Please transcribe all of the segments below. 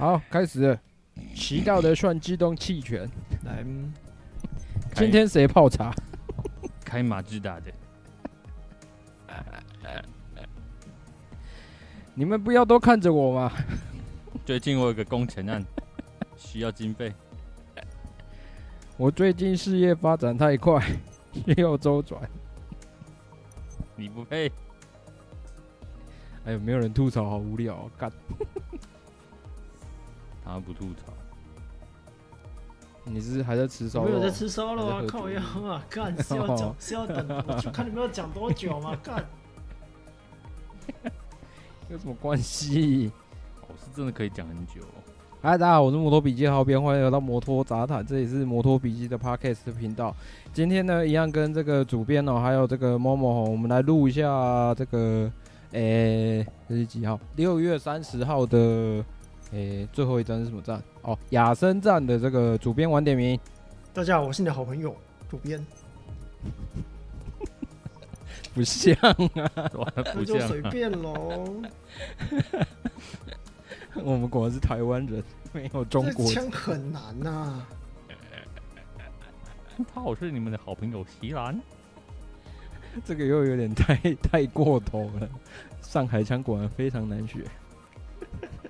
好，开始了。骑到的算自动弃权。来，今天谁泡茶？开马自达的。你们不要都看着我嘛？最近我有个工程案，需要经费。我最近事业发展太快，需要周转。你不配。哎呦，没有人吐槽，好无聊啊！干。他不吐槽。你是还在吃烧？没有在吃烧肉啊！靠腰啊！干是要讲是要等，我去看你们要讲多久嘛？干。有什么关系？我是真的可以讲很久。嗨，大家好，我是摩托笔记号编，欢迎来到摩托杂谈，这里是摩托笔记的 Podcast 频道。今天呢，一样跟这个主编哦，还有这个 Momo 哦，我们来录一下这个，诶，这是几号？六月三十号的。诶、欸，最后一站是什么站？哦，雅森站的这个主编晚点名。大家好，我是你的好朋友主编。不像啊，不就随便喽。我们果然是台湾人，没有中国。这枪很难呐、啊。他好是你们的好朋友席兰。这个又有点太太过头了。上海腔果然非常难学。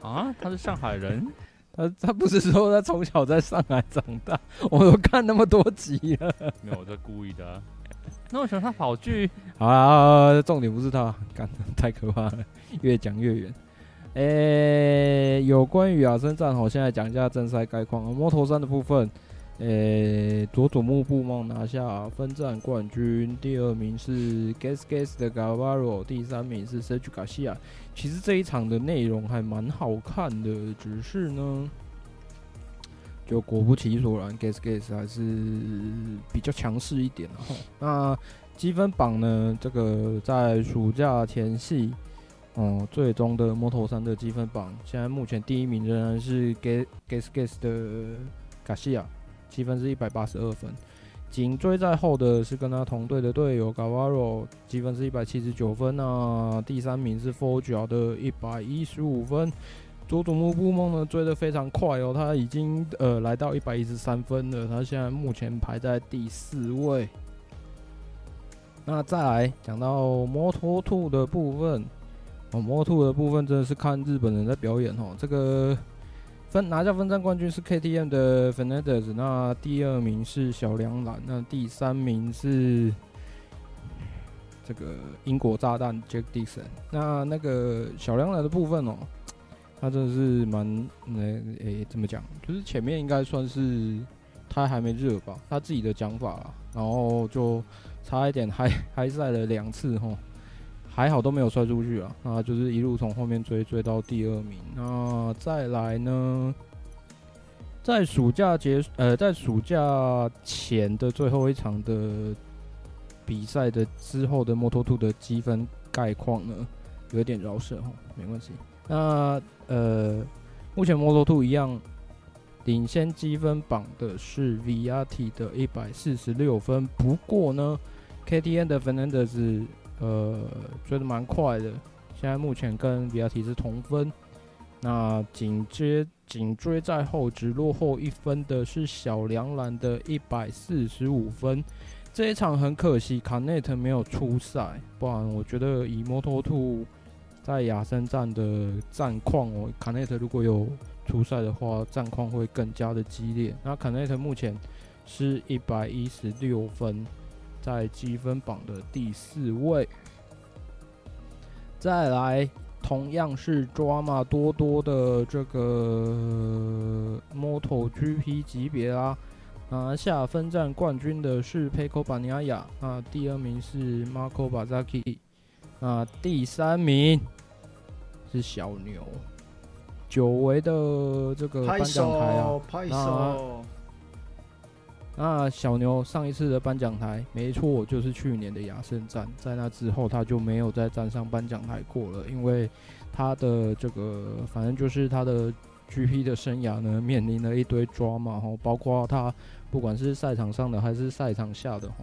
啊，他是上海人，他他不是说他从小在上海长大，我都看那么多集了。没有，我在故意的、啊。那为什么他跑去？好啊，重点不是他，干太可怕了，越讲越远。诶、欸，有关于亚森战，我现在讲一下正赛概况。摩托山的部分。诶、欸，佐佐木布梦拿下分站冠军，第二名是 Gas Gas 的 Gavaro，第三名是 Sergio Garcia。其实这一场的内容还蛮好看的，只是呢，就果不其然，Gas Gas 还是比较强势一点。那积分榜呢？这个在暑假前夕，哦、嗯，最终的摩托山的积分榜，现在目前第一名仍然是 Gas Gas Gas 的 Garcia。积分是一百八十二分，紧追在后的是跟他同队的队友 Gavaro，积分是一百七十九分啊。第三名是 Foggia 的一百一十五分。佐佐木布梦呢追得非常快哦，他已经呃来到一百一十三分了，他现在目前排在第四位。那再来讲到摩托兔的部分，哦摩托兔的部分真的是看日本人在表演哦，这个。分拿下分站冠军是 KTM 的 Fernandez，那第二名是小梁兰，那第三名是这个英国炸弹 Jack Dixon。那那个小梁兰的部分哦，他真的是蛮那诶怎么讲？就是前面应该算是他还没热吧，他自己的讲法啦，然后就差一点还还赛了两次吼。还好都没有摔出去啊，那就是一路从后面追追到第二名。那再来呢，在暑假结呃，在暑假前的最后一场的比赛的之后的摩托兔的积分概况呢，有点饶舌哦，没关系。那呃，目前摩托兔一样领先积分榜的是 VRT 的一百四十六分，不过呢，KTM 的 Fernandez 是。呃，追得蛮快的，现在目前跟比亚迪是同分。那紧接紧追在后，只落后一分的是小梁兰的一百四十五分。这一场很可惜，卡内特没有出赛，不然我觉得以摩托兔在亚森站的战况哦，卡内特如果有出赛的话，战况会更加的激烈。那卡内特目前是一百一十六分。在积分榜的第四位，再来同样是抓马多多的这个 MotoGP 级别啦，拿下分站冠军的是 Pecco Bagnaia，啊，第二名是 Marco Bazzacchi，啊，第三名是小牛，久违的这个颁奖台啊。那小牛上一次的颁奖台，没错，就是去年的亚盛站。在那之后，他就没有再站上颁奖台过了，因为他的这个，反正就是他的 GP 的生涯呢，面临了一堆 drama 哈，包括他不管是赛场上的还是赛场下的哈，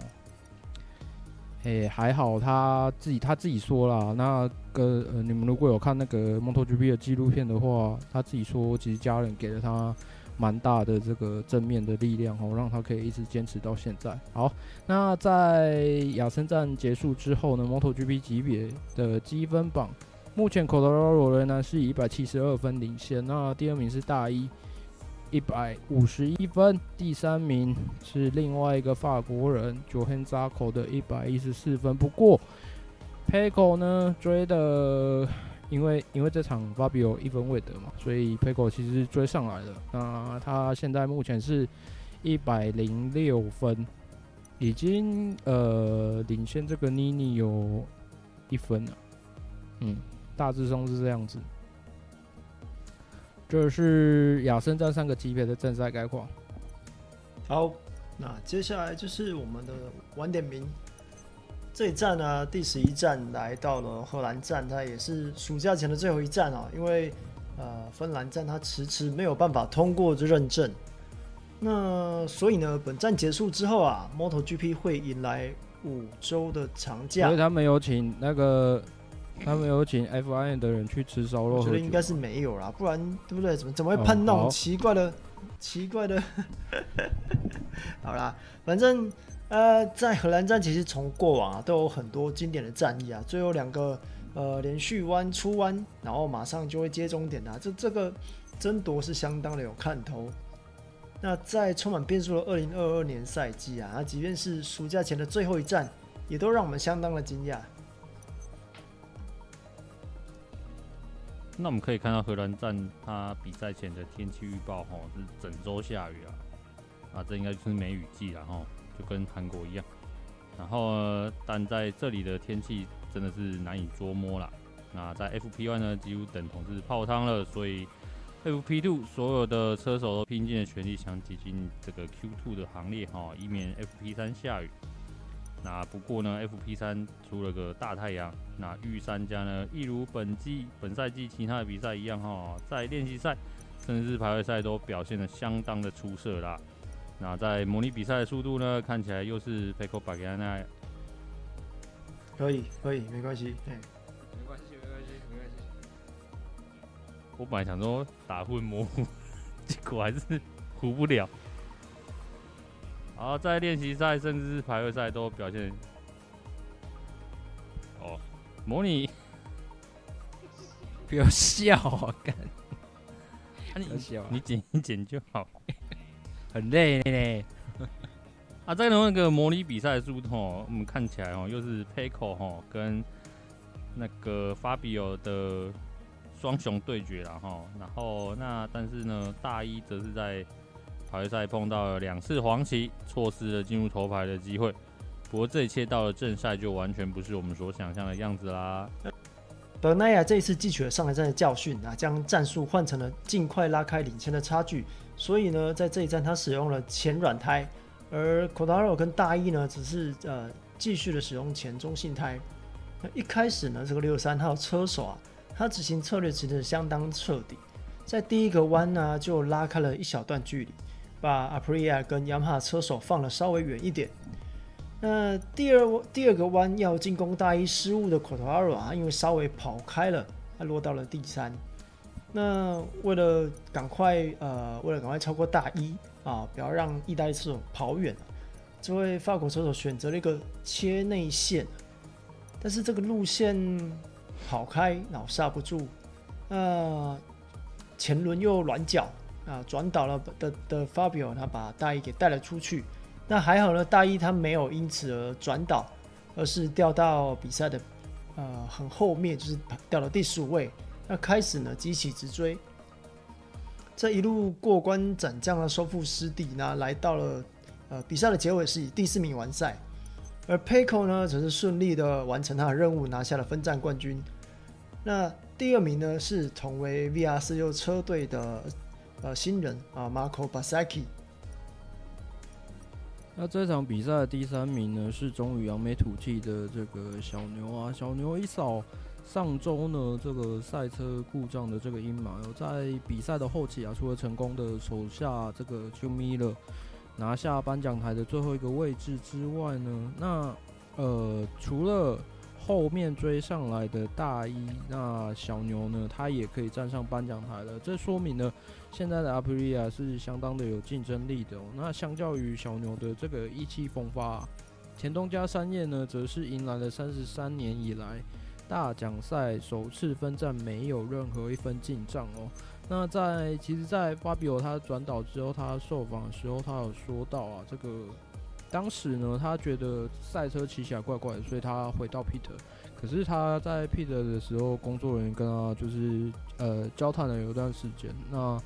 诶、诶，还好他自己他自己说了，那个呃，你们如果有看那个 MotoGP 的纪录片的话，他自己说，其实家人给了他蛮大的这个正面的力量哦，让他可以一直坚持到现在。好，那在亚森站结束之后呢，MotoGP 级别的积分榜，目前 Quartararo 仍然是以一百七十二分领先，那第二名是大一。一百五十一分，第三名是另外一个法国人 j o h a n Zarco 的一百一十四分。不过 p e c o 呢追的，因为因为这场 Fabio 一分未得嘛，所以 Pecco 其实追上来了。那他现在目前是一百零六分，已经呃领先这个 Nini 有一分了。嗯，大致上是这样子。这是亚森站三个级别的正赛概况。好，那接下来就是我们的晚点名。这一站呢，第十一站来到了荷兰站，它也是暑假前的最后一站啊，因为呃芬兰站它迟迟没有办法通过这认证。那所以呢，本站结束之后啊，MotoGP 会迎来五周的长假。所以他们有请那个。他们有请 FIN 的人去吃烧肉，我觉得应该是没有啦，不然对不对？怎么怎么会喷那种奇怪的、哦、奇怪的？好啦，反正呃，在荷兰站其实从过往啊都有很多经典的战役啊，最后两个呃连续弯出弯，然后马上就会接终点啊，这这个争夺是相当的有看头。那在充满变数的二零二二年赛季啊，那即便是暑假前的最后一站，也都让我们相当的惊讶。那我们可以看到荷兰站它比赛前的天气预报，吼是整周下雨啊，啊，这应该就是梅雨季了，吼，就跟韩国一样。然后，但在这里的天气真的是难以捉摸了。那在 FP1 呢，几乎等同是泡汤了，所以 FP2 所有的车手都拼尽了全力想挤进这个 Q2 的行列，哈，以免 FP3 下雨。那不过呢，FP 三出了个大太阳。那御三家呢，一如本季本赛季其他的比赛一样哈，在练习赛甚至是排位赛都表现得相当的出色啦。那在模拟比赛的速度呢，看起来又是 Bagnaia。可以可以，没关系，没关系没关系没关系。我本来想说打混模糊，结果还是糊不了。然后在练习赛甚至是排位赛都表现哦，模拟不要笑啊！干，你你剪一剪就好，很累嘞。啊，在那个模拟比赛中哦，我们看起来哦，又是 Pecco 哈跟那个 Fabio 的双雄对决了哈。然后那但是呢，大一则是在。排位赛碰到了两次黄旗，错失了进入头牌的机会。不过这一切到了正赛就完全不是我们所想象的样子啦。巴格纳亚这一次汲取了上一站的教训啊，将战术换成了尽快拉开领先的差距。所以呢，在这一站他使用了前软胎，而 Quartararo 跟大一呢只是呃继续的使用前中性胎。那一开始呢，这个六三号车手啊，他执行策略其实相当彻底，在第一个弯呢就拉开了一小段距离。把 Aprilia 跟 Yamaha 车手放了稍微远一点。那第二第二个弯要进攻大一失误的 Quartararo 啊，因为稍微跑开了，他落到了第三。那为了赶快呃，为了赶快超过大一啊，不要让意大利车手跑远，这位法国车手选择了一个切内线，但是这个路线跑开，然后刹不住，那前轮又软脚。啊，转倒了的的 Fabio，他把大一给带了出去。那还好呢，大一他没有因此而转倒，而是掉到比赛的呃很后面，就是掉到第十五位。那开始呢，急起直追，这一路过关斩将的收复失地，那来到了呃比赛的结尾是以第四名完赛。而 Paco 呢，则是顺利的完成他的任务，拿下了分站冠军。那第二名呢，是同为 VR 四六车队的。呃，新人啊，Marco Bezzecchi。那这场比赛的第三名呢，是终于扬眉吐气的这个小牛啊。小牛一扫上周呢这个赛车故障的这个阴霾，在比赛的后期啊，除了成功的手下这个休米勒拿下颁奖台的最后一个位置之外呢，那呃，除了后面追上来的大一，那小牛呢，他也可以站上颁奖台了。这说明呢现在的阿普利亚是相当的有竞争力的哦。那相较于小牛的这个意气风发啊，前东家三叶呢，则是迎来了三十三年以来大奖赛首次分站没有任何一分进账哦。那在其实，在巴比欧他转岛之后，他受访的时候，他有说到啊，这个。当时呢，他觉得赛车骑起来怪怪的，所以他回到 Peter。可是他在 Peter 的时候，工作人员跟他就是呃交谈了有一段时间。那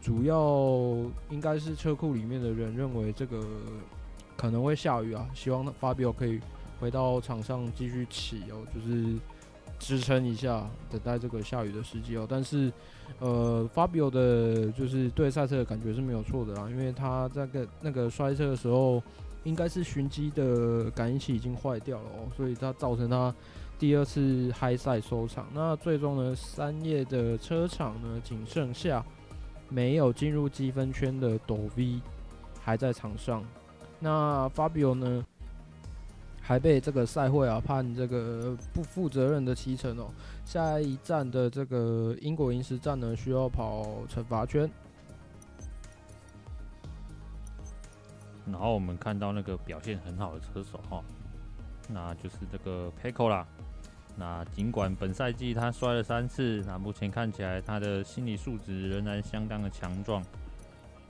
主要应该是车库里面的人认为这个可能会下雨啊，希望法比欧可以回到场上继续骑哦，就是支撑一下，等待这个下雨的时机哦。但是呃，法比欧的就是对赛车的感觉是没有错的啦，因为他在个那个摔车的时候。应该是寻迹的感应器已经坏掉了哦，所以它造成他第二次嗨赛收场。那最终呢，三叶的车场呢，仅剩下没有进入积分圈的斗 V 还在场上。那 Fabio 呢，还被这个赛会啊判这个不负责任的骑乘哦。下一站的这个英国银石站呢，需要跑惩罚圈。然后我们看到那个表现很好的车手哈，那就是这个 Pecco 啦。那尽管本赛季他摔了三次，那目前看起来他的心理素质仍然相当的强壮。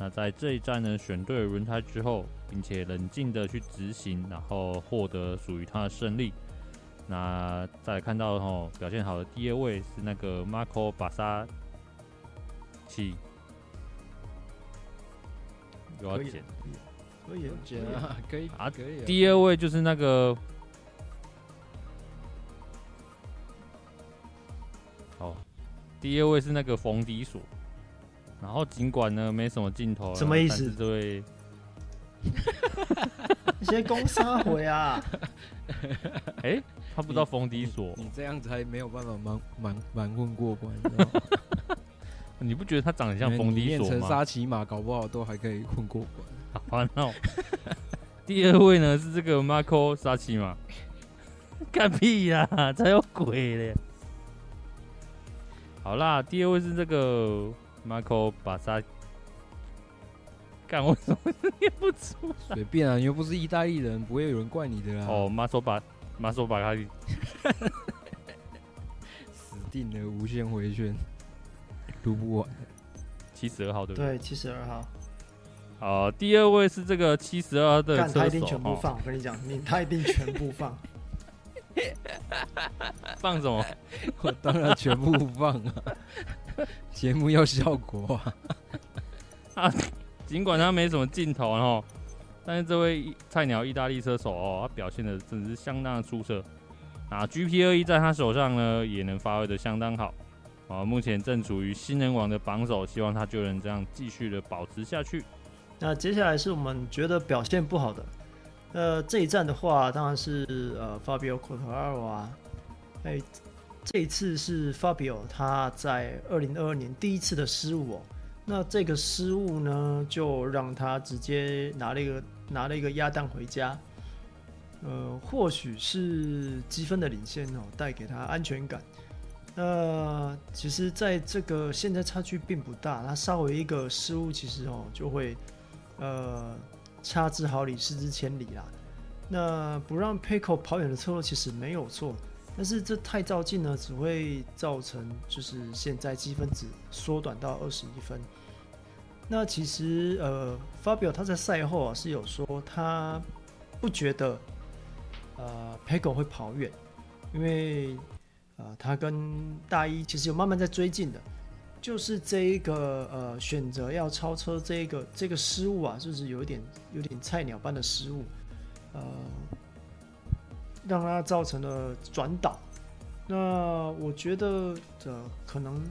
那在这一站呢，选对了轮胎之后，并且冷静的去执行，然后获得属于他的胜利。那再看到哦，表现好的第二位是那个 Marco 巴萨奇，有要剪。可以啊，可以啊，可以。第二位就是那个，哦，第二位是那个冯迪索。然后尽管呢没什么镜头，什么意思？这位，你先攻杀回啊！哎、欸，他不知道封底锁，你这样子还没有办法瞒瞒瞒混过关，你知道吗？你不觉得他长得像封底锁吗？成沙琪玛搞不好都还可以混过关。好，那 第二位呢是这个 Marco 沙奇嘛？干屁呀，才有鬼嘞！好啦，第二位是这个 Marco 巴萨，干我怎么念不出？随便啊，你又不是意大利人，不会有人怪你的啦。哦，马索把马索巴卡里，死定了，无限回旋，读不完。七十二号对不对？对，七十二号。好，第二位是这个七十二的车手，他一定全部放。我跟你讲，你他一定全部放。放什么？我当然全部放啊！节目要效果啊！啊，尽管他没什么镜头哦，但是这位菜鸟意大利车手哦，他表现的真的是相当的出色。啊！GP 二一在他手上呢，也能发挥的相当好。啊，目前正处于新人王的榜首，希望他就能这样继续的保持下去。那接下来是我们觉得表现不好的，呃，这一站的话，当然是呃，Fabio Quartararo 啊，哎，这一次是 Fabio 他在二零二二年第一次的失误哦，那这个失误呢，就让他直接拿了一个拿了一个鸭蛋回家，呃，或许是积分的领先哦，带给他安全感。那其实在这个现在差距并不大，他稍微一个失误，其实哦就会。呃，差之毫厘，失之千里啦。那不让 Pecco 跑远的策略其实没有错，但是这太照进呢，只会造成就是现在积分值缩短到二十一分。那其实呃，Fabio 他在赛后啊是有说他不觉得呃 Pego 会跑远，因为呃他跟大一其实有慢慢在追进的。就是这一个呃选择要超车这一个这个失误啊，就是有一点有点菜鸟般的失误，呃，让他造成了转倒。那我觉得这、呃、可能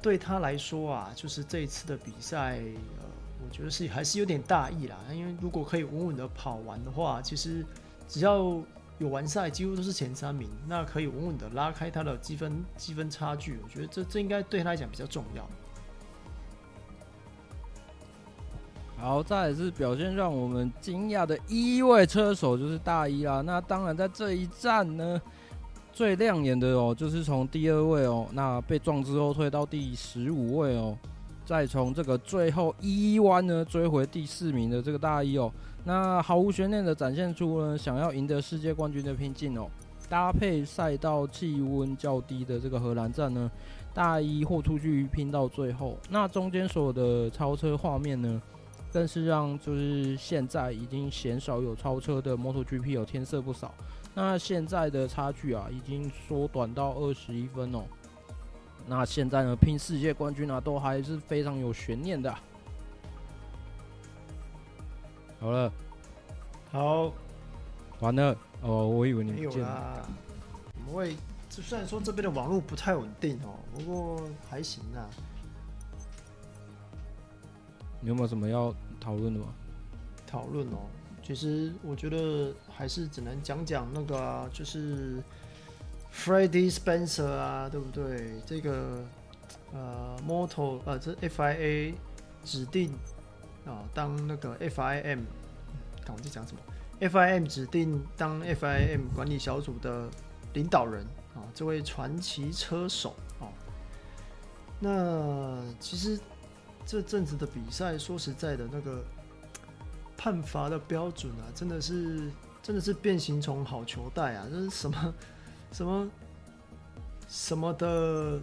对他来说啊，就是这一次的比赛，呃，我觉得是还是有点大意啦。因为如果可以稳稳的跑完的话，其实只要。有完赛几乎都是前三名，那可以稳稳的拉开他的积分积分差距。我觉得这这应该对他来讲比较重要。好，再来是表现让我们惊讶的一位车手，就是大一啦。那当然，在这一站呢，最亮眼的哦，就是从第二位哦，那被撞之后退到第十五位哦，再从这个最后一弯呢追回第四名的这个大一哦，那毫无悬念的展现出了想要赢得世界冠军的拼劲哦。搭配赛道气温较低的这个荷兰站呢，大一豁出去拼到最后，那中间所有的超车画面呢，更是让就是现在已经鲜少有超车的 MotoGP 有添色不少。那现在的差距啊，已经缩短到二十一分哦。那现在呢，拼世界冠军啊，都还是非常有悬念的。好了，好，完了哦，我以为你们没有啦。我们会，虽然说这边的网络不太稳定哦，不过还行啊。你有没有什么要讨论的吗？讨论哦，其实我觉得还是只能讲讲那个啊，就是 Freddie Spencer 啊，对不对？这个呃，Moto 呃，这 FIA 指定啊，当那个 FIM，看我在讲什么？FIM 指定当 FIM 管理小组的领导人啊，这位传奇车手啊，那其实。这阵子的比赛，说实在的，那个判罚的标准啊，真的是真的是变形虫好球带啊！这是什么什么什么的，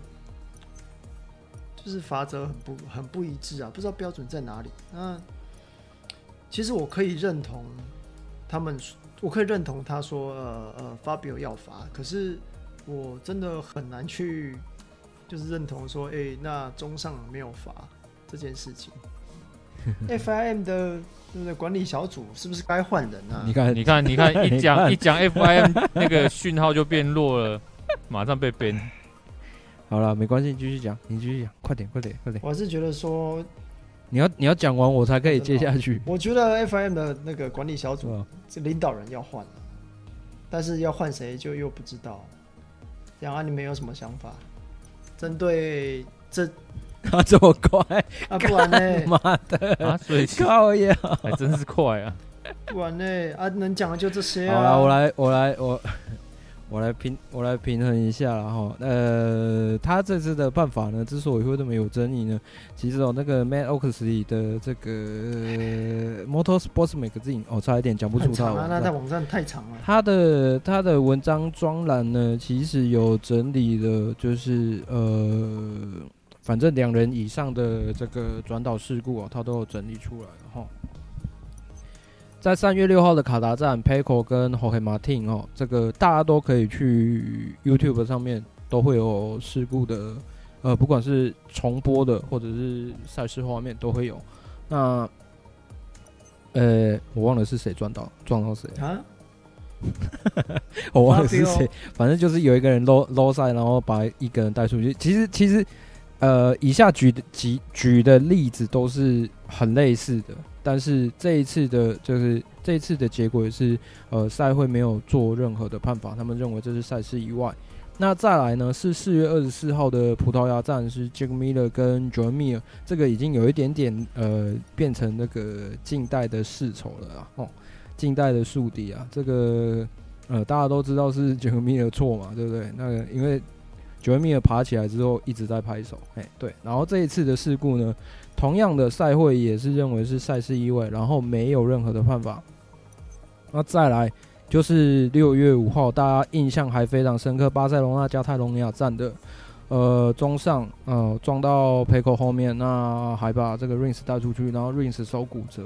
就是罚则很不很不一致啊，不知道标准在哪里。那其实我可以认同他们，我可以认同他说，呃呃，Fabio 要罚，可是我真的很难去就是认同说，哎，那中上没有罚。这件事情，FIM 的那个管理小组是不是该换人啊？你看，你看，你看，一讲一讲 FIM 那个讯号就变弱了，马上被 ban。好了，没关系，你继续讲，你继续讲，快点，快点，快点。我是觉得说，你要你要讲完我才可以接下去。我觉得 FIM 的那个管理小组这领导人要换，但是要换谁就又不知道。杨安，你们有什么想法？针对这。他这么快啊！不然呢？妈的啊！所以靠呀，还真是快啊！不然呢？啊，能讲的就这些啊！好了，我来，我来，我我来平，我来平衡一下，然后呃，他这次的办法呢，之所以会这么有争议呢，其实哦，那个 Matt Oxley 的这个 Motorsports Magazine 哦，差一点讲不出他。啊，那他网站太长了。他的他的文章专栏呢，其实有整理的，就是呃。反正两人以上的这个转导事故啊，他都有整理出来了哈。在三月六号的卡达站，Pecco 跟 Jorge Martin 哦，这个大家都可以去 YouTube 上面都会有事故的，呃，不管是重播的或者是赛事画面都会有。那，呃，我忘了是谁撞到撞到谁啊？我忘了是谁，反正就是有一个人 low low 赛，然后把一个人带出去。其实其实。呃，以下举的举举的例子都是很类似的，但是这一次的，就是这一次的结果是，呃，赛会没有做任何的判罚，他们认为这是赛事意外。那再来呢，是四月二十四号的葡萄牙站，是 Jack Miller 跟 Joan Mir，这个已经有一点点呃，变成那个近代的世仇了啊，哦，近代的宿敌啊，这个呃，大家都知道是 Jack Miller 的错嘛，对不对？那个因为。九位米尔爬起来之后一直在拍手，哎，对。然后这一次的事故呢，同样的赛会也是认为是赛事意外，然后没有任何的判罚。那再来就是六月五号，大家印象还非常深刻，巴塞罗那加泰隆尼亚站的呃中上呃撞到 Pecco 后面，那还把这个 Rins 带出去，然后 Rins 手骨折。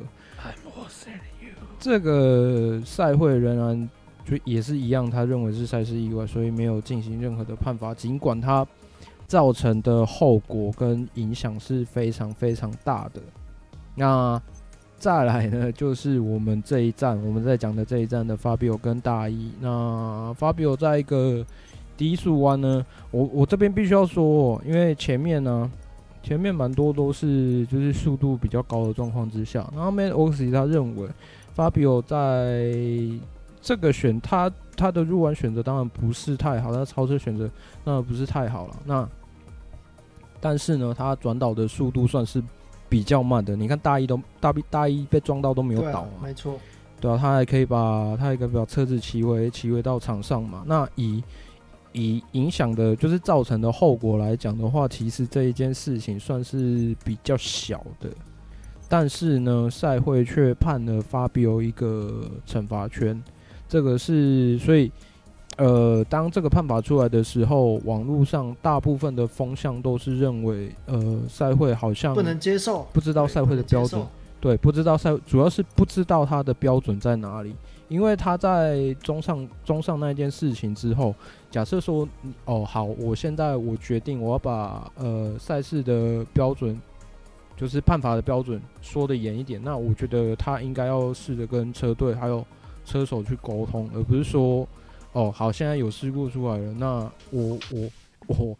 这个赛会仍然。就也是一样，他认为是赛事意外，所以没有进行任何的判罚。尽管他造成的后果跟影响是非常非常大的。那再来呢，就是我们这一站，我们在讲的这一站的 Fabio 跟大一。那 Fabio 在一个低速弯呢，我我这边必须要说，因为前面呢，前面蛮多都是就是速度比较高的状况之下，然后 Man Oxy 他认为 Fabio 在这个选他他的入弯选择当然不是太好，他超车选择那不是太好了。那但是呢，他转倒的速度算是比较慢的。你看大一都大 B 大一被撞到都没有倒，啊，没错。对啊，他还可以把他还可以把车子骑回骑回到场上嘛。那以以影响的，就是造成的后果来讲的话，其实这一件事情算是比较小的。但是呢，赛会却判了 Fabio 一个惩罚圈，这个是所以。呃，当这个判罚出来的时候，网络上大部分的风向都是认为，呃，赛会好像不能接受，不知道赛会的标准，对，不知道赛，主要是不知道它的标准在哪里。因为他在中上中上那件事情之后，假设说，哦，好，我现在我决定我要把呃赛事的标准，就是判罚的标准说的严一点，那我觉得他应该要试着跟车队还有车手去沟通，而不是说。哦，好，现在有事故出来了，那我我我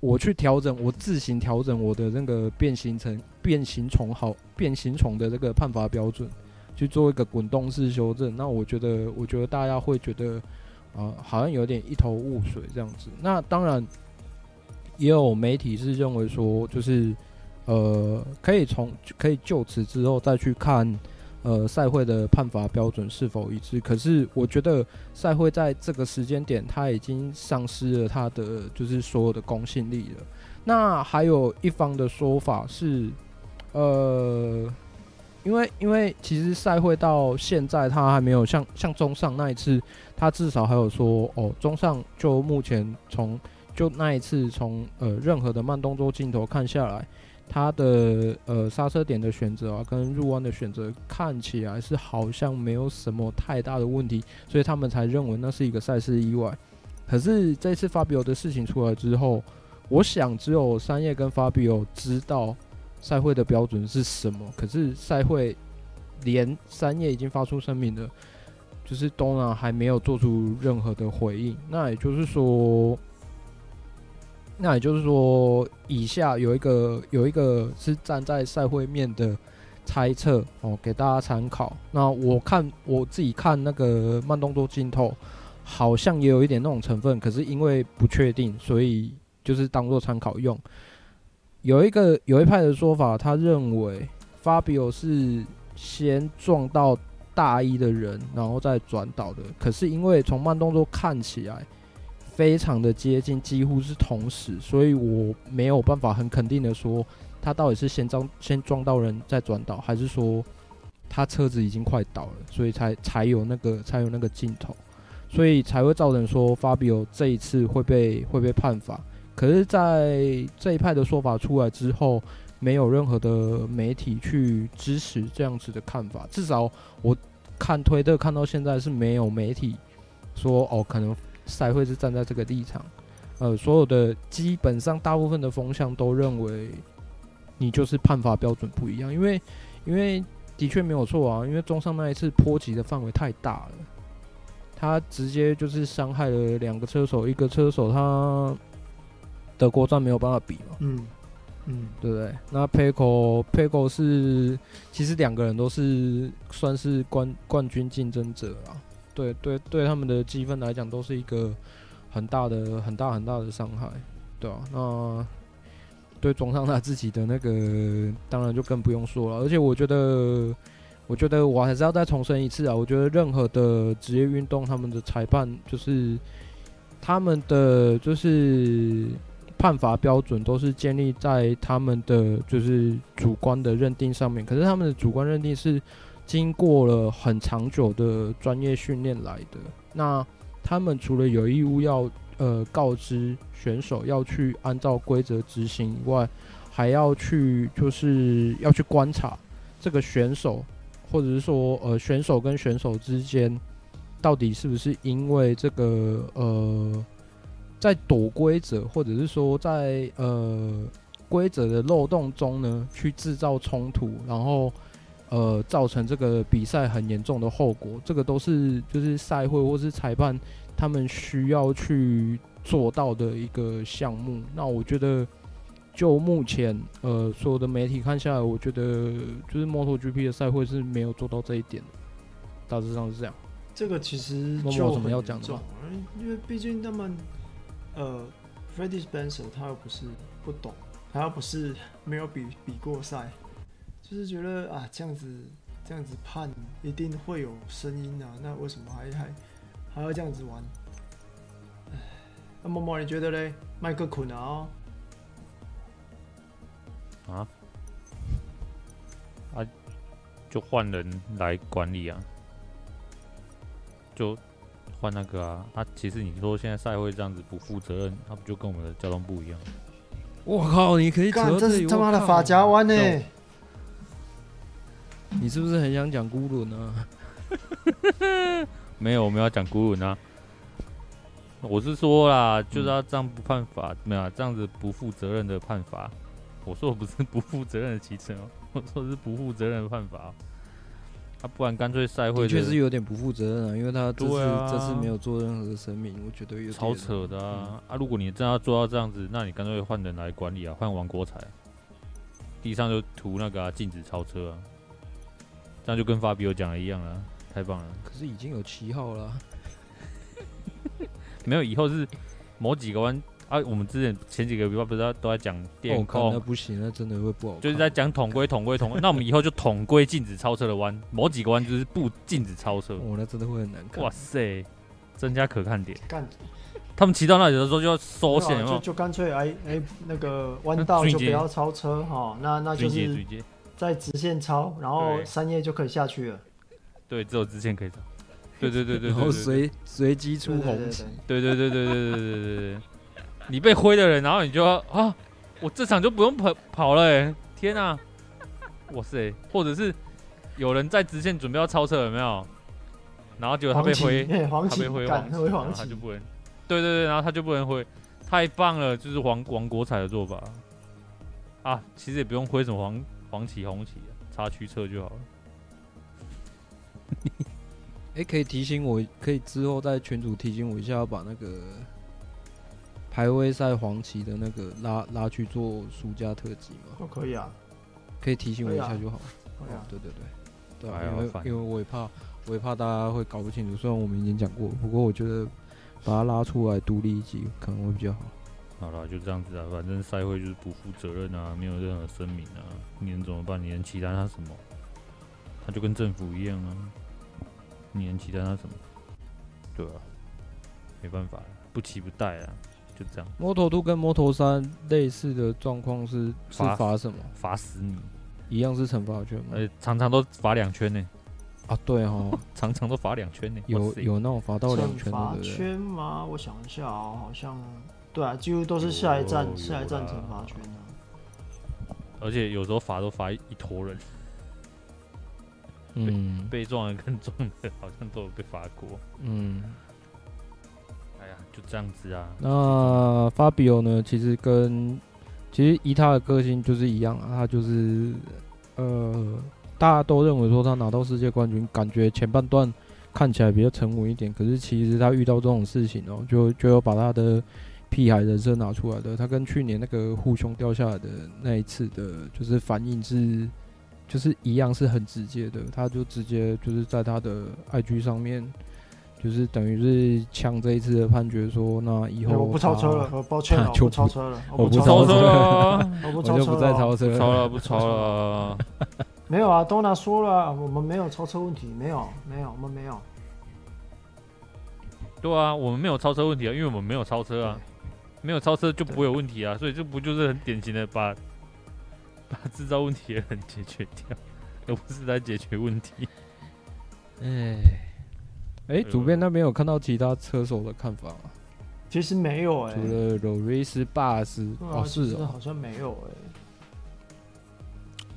我去调整，我自行调整我的那个变形成变形虫好变形虫的这个判罚标准，去做一个滚动式修正。那我觉得，我觉得大家会觉得啊、好像有点一头雾水这样子。那当然也有媒体是认为说，就是呃，可以从可以就此之后再去看。呃，赛会的判罚标准是否一致？可是我觉得赛会在这个时间点，他已经丧失了他的就是所有的公信力了。那还有一方的说法是，呃，因为因为其实赛会到现在他还没有像像中上那一次，他至少还有说哦，中上就目前从就那一次从呃任何的慢动作镜头看下来。他的呃刹车点的选择啊，跟入弯的选择看起来是好像没有什么太大的问题，所以他们才认为那是一个赛事意外。可是这次 Fabio 的事情出来之后，我想只有三叶跟 Fabio 知道赛会的标准是什么。可是赛会连三叶已经发出声明了，就是 Dorna 还没有做出任何的回应。那也就是说。那也就是说，以下有一个有一个是站在赛会面的猜测哦，给大家参考。那我看我自己看那个慢动作镜头，好像也有一点那种成分，可是因为不确定，所以就是当做参考用。有一个有一派的说法，他认为 Fabio 是先撞到大一的人，然后再转倒的。可是因为从慢动作看起来。非常的接近，几乎是同时，所以我没有办法很肯定的说，他到底是先撞先撞到人再转倒，还是说他车子已经快倒了，所以才才有那个才有那个镜头，所以才会造成说 Fabio 这一次会被会被判罚。可是，在这一派的说法出来之后，没有任何的媒体去支持这样子的看法，至少我看推特看到现在是没有媒体说哦可能。赛会是站在这个立场，呃，所有的基本上大部分的风向都认为你就是判罚标准不一样，因为因为的确没有错啊，因为中上那一次波及的范围太大了，他直接就是伤害了两个车手，一个车手他德国站没有办法比嘛，嗯嗯，对不对？那 Pecco Pecco 是其实两个人都是算是冠冠军竞争者啊。对对对，他们的积分来讲都是一个很大的、很大很大的伤害，对啊，那对中上他自己的那个，当然就更不用说了。而且我觉得，我觉得我还是要再重申一次啊，我觉得任何的职业运动，他们的裁判就是他们的就是判罚标准都是建立在他们的就是主观的认定上面。可是他们的主观认定是。经过了很长久的专业训练来的，那他们除了有义务要呃告知选手要去按照规则执行以外，还要去就是要去观察这个选手，或者是说呃选手跟选手之间到底是不是因为这个呃在躲规则，或者是说在呃规则的漏洞中呢去制造冲突，然后。呃，造成这个比赛很严重的后果，这个都是就是赛会或是裁判他们需要去做到的一个项目。那我觉得，就目前呃所有的媒体看下来，我觉得就是 MotoGP 的赛会是没有做到这一点的，大致上是这样。这个其实就有什么要讲的吗？因为毕竟他们呃，Freddie Spencer 他又不是不懂，他又不是没有比比过赛。就是觉得啊，这样子这样子判一定会有声音啊，那为什么还还还要这样子玩？哎，那默默你觉得嘞？麦克困啊？啊？啊？就换人来管理啊？就换那个啊？啊，其实你说现在赛会这样子不负责任，他不就跟我们的交通部一样？我靠！你可以扯这是他妈的发夹弯呢？你是不是很想讲孤轮啊？没有，我们要讲孤轮啊。我是说啦，就是要这样不判罚，没有这样子不负责任的判罚。我说我不是不负责任的骑车哦，我说的是不负责任的判罚。啊，不然干脆赛会确实有点不负责任啊，因为他这次、啊、这次没有做任何的声明，我觉得有点超扯的啊！嗯、啊，如果你真要做到这样子，那你干脆换人来管理啊，换王国才，地上就涂那个啊，禁止超车啊，这样就跟法比欧讲的一样了，太棒了！可是已经有七号了，没有，以后是某几个弯。啊，我们之前前几个比方不是都在讲电控，那不行，那真的会不好。就是在讲统规，统规，统规。那我们以后就统规禁止超车的弯，某几个弯就是不禁止超车。哦，那真的会很难看。哇塞，增加可看点。干，他们骑到那里的时候就要收线，就就干脆哎哎那个弯道就不要超车哈，那那就是在直线超，然后三叶就可以下去了。对，只有直线可以走。对对对对，然后随随机出红旗。对对对对对对对对对。你被挥的人，然后你就要啊，我这场就不用跑跑了哎！天啊，哇塞！或者是有人在直线准备要超车，有没有？然后结果他被挥，他被挥黄旗，然后他就不能。对对对，然后他就不能挥，太棒了！就是黄王国彩的做法啊，其实也不用挥什么黄黄旗红旗，插驱车就好了。哎，可以提醒我，可以之后在群主提醒我一下，要把那个。排位赛黄旗的那个拉拉去做暑假特辑吗？哦，可以啊，可以提醒我一下就好。对啊，对对对，对啊，因为因为我也怕，我也怕大家会搞不清楚。虽然我们已经讲过，不过我觉得把它拉出来独立一集可能会比较好。好了，就这样子啊，反正赛会就是不负责任啊，没有任何声明啊，你能怎么办？你能期待他什么？他就跟政府一样啊，你能期待他什么？对啊，没办法，不期不待啊。就这样，摩托兔跟摩托三类似的状况是是罚什么？罚死你，一样是惩罚圈吗？呃，常常都罚两圈呢。啊，对哈，常常都罚两圈呢。有有那种罚到两圈的罚圈吗？我想一下哦，好像对啊，几乎都是下一站下一站惩罚圈啊。而且有时候罚都罚一坨人。嗯，被撞的更重的，好像都有被罚过。嗯。哎呀就这样子啊。那 Fabio 呢？其实跟其实以他的个性就是一样啊，他就是呃，大家都认为说他拿到世界冠军，感觉前半段看起来比较沉稳一点。可是其实他遇到这种事情哦、喔，就就要把他的屁孩人设拿出来的。他跟去年那个护胸掉下来的那一次的，就是反应是就是一样，是很直接的。他就直接就是在他的 IG 上面。就是等于是抢这一次的判决，说那以后、欸、我不超车了，我抱歉了，我不超车了，我不超车了，我就不再超车了，超了不超了。没有啊，Dona 说了，我们没有超车问题，没有，没有，我们没有。对啊，我们没有超车问题啊，因为我们没有超车啊，没有超车就不会有问题啊，所以这不就是很典型的把把制造问题的人解决掉，而不是在解决问题。哎。哎，主编那边有看到其他车手的看法吗？其实没有哎，除了 Loris Bass 哦，是哦，好像没有哎。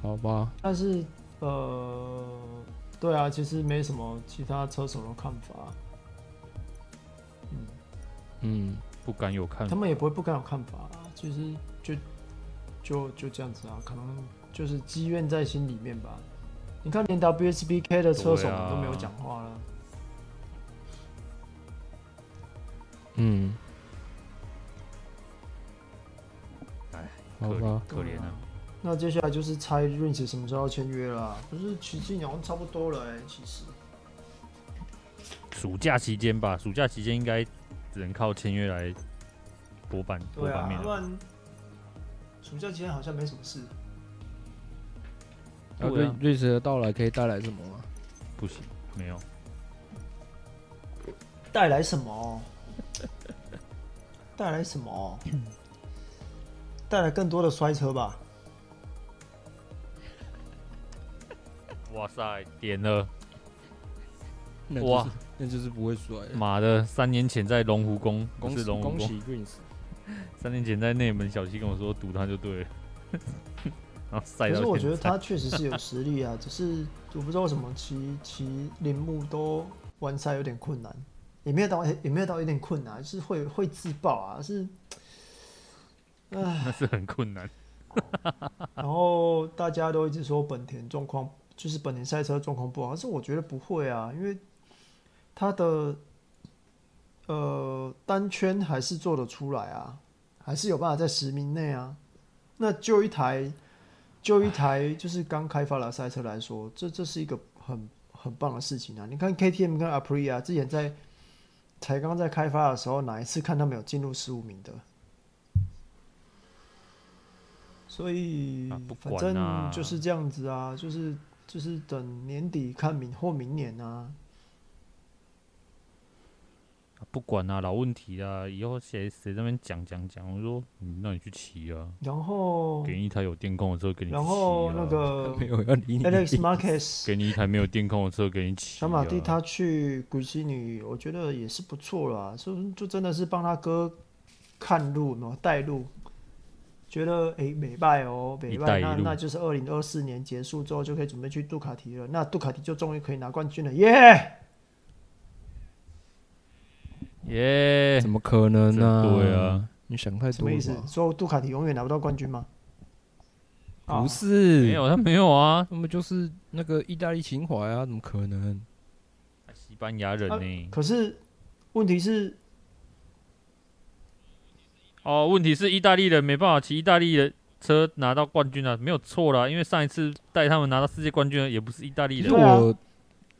好吧，但是呃，对啊，其实没什么其他车手的看法。嗯嗯，不敢有看法，他们也不会不敢有看法啊。其实就就就这样子啊，可能就是积怨在心里面吧。你看，连 WSBK 的车手们都没有讲话了。嗯，哎，好吧，可怜啊。那接下来就是猜 Rins 什么时候要签约了？不是，其实好像差不多了哎、欸，其实。暑假期间吧，暑假期间应该只能靠签约来博版博版面。不然暑假期间好像没什么事。那，瑞瑞士的到来可以带来什么吗？不行，没有。带来什么？带来什么？带来更多的摔车吧。哇塞，点了！哇就是，那就是不会摔。妈的，三年前在龙湖宫，不恭喜是龙湖宫，恭喜 Greens！三年前在内门小七跟我说赌他就对了，然后赛可是我觉得他确实是有实力啊，只是我不知道为什么骑骑铃木都完赛有点困难，也没有到也没有到有点困难，就是会会自爆啊，是，唉，那是很困难。然后大家都一直说本田状况就是本田赛车状况不好，但是我觉得不会啊，因为他的呃单圈还是做得出来啊，还是有办法在十名内啊。那就一台就一台就是刚开发的赛车来说，这这是一个很很棒的事情啊！你看 KTM 跟 Aprilia 之前在才刚在开发的时候，哪一次看他们有进入十五名的？所以、啊反正就是这样子啊，就是就是等年底看明或明年啊。不管啊，老问题啊，以后谁谁在那边讲讲讲，我说你那你去骑啊，然后给你一台有电控的车给你骑、啊，然后那个 没有要理你。Alex Marquez 给你一台没有电控的车给你骑、啊。小马蒂他去古希女，我觉得也是不错啦，就就真的是帮他哥看路，然后带路，觉得哎美拜哦，美拜，那那就是二零二四年结束之后就可以准备去杜卡迪了，那杜卡迪就终于可以拿冠军了，耶、yeah!！耶、yeah,！怎么可能呢、啊？对啊，你想太多了。什么意思？说杜卡迪永远拿不到冠军吗？不是，没有，他没有啊，他们就是那个意大利情怀啊，怎么可能？西班牙人呢、欸啊？可是问题是，哦，问题是意大利人没办法骑意大利的车拿到冠军啊，没有错啦，因为上一次带他们拿到世界冠军的也不是意大利人。对啊。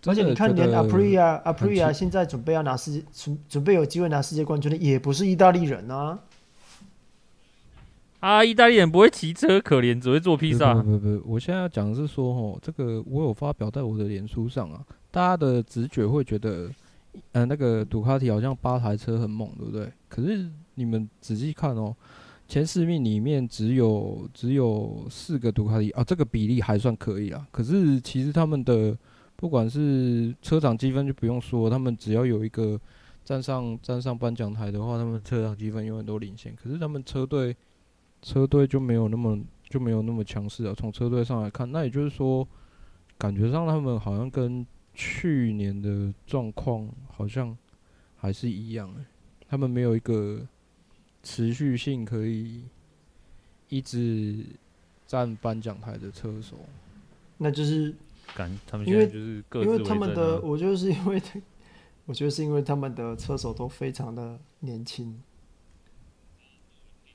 而且你看，连 Aprilia Aprilia 现在准备要拿世界，准准备有机会拿世界冠军的，也不是意大利人啊！啊，意大利人不会骑车，可怜，只会做披萨。不不不，我现在要讲的是说，哦，这个我有发表在我的脸书上啊，大家的直觉会觉得，呃，那个杜卡迪好像八台车很猛，对不对？可是你们仔细看哦，前四名里面只有只有四个杜卡迪啊，这个比例还算可以啊。可是其实他们的。不管是车长积分就不用说，他们只要有一个站上站上颁奖台的话，他们车长积分永远都领先。可是他们车队车队就没有那么就没有那么强势啊。从车队上来看，那也就是说，感觉上他们好像跟去年的状况好像还是一样，欸，他们没有一个持续性可以一直站颁奖台的车手，那就是。他们现在就是各自为政啊，因为他们的，我就是因为，我觉得是因为他们的车手都非常的年轻。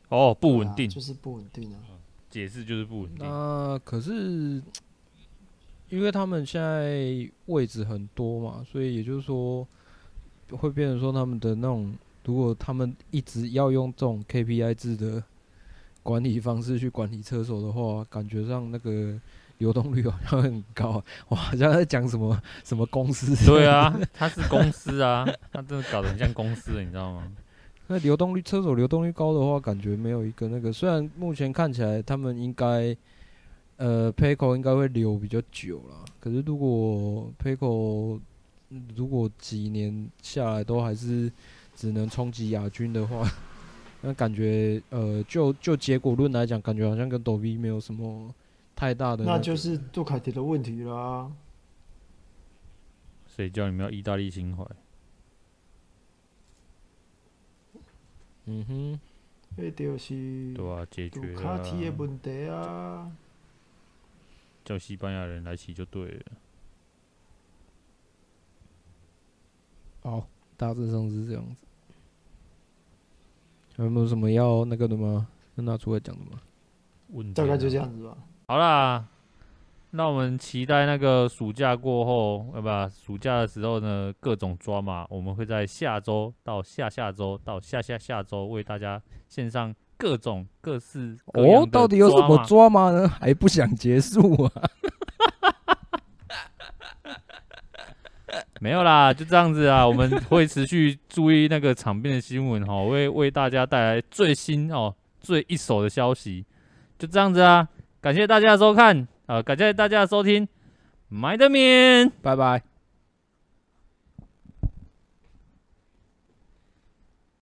哦，不稳定，就是不稳定啊。解释就是不稳定。那可是，因为他们现在位置很多嘛，所以也就是说，会变成说他们的那种，如果他们一直要用这种 KPI 制的管理方式去管理车手的话，感觉上那个。流动率好像很高，哇！好像在讲什么 什么公司？对啊，他是公司啊，他真的搞得很像公司，你知道吗？那流动率，车手流动率高的话，感觉没有一个那个。虽然目前看起来他们应该，呃，Pecco 应该会留比较久了。可是如果 Pecco 如果几年下来都还是只能冲击亚军的话，那感觉呃，就就结果论来讲，感觉好像跟 Dovi 没有什么。太大的，那就是杜卡迪的问题啦。谁叫你们要意大利情怀？嗯哼，那就是对啊，解决杜卡迪的问题啊。叫西班牙人来骑就对了。好，大致上是这样子。还有没有什么要那个的吗？要拿出来讲的吗？问大概就这样子吧。好啦，那我们期待那个暑假过后，呃不暑假的时候呢，各种抓马，我们会在下周到下下周到下下下周为大家线上各种各式哦，到底有什么抓马呢？还不想结束啊？没有啦，就这样子啊，我们会持续注意那个场边的新闻哈，会为大家带来最新哦最一手的消息，就这样子啊。感谢大家的收看，呃，感谢大家的收听，my 免拜拜。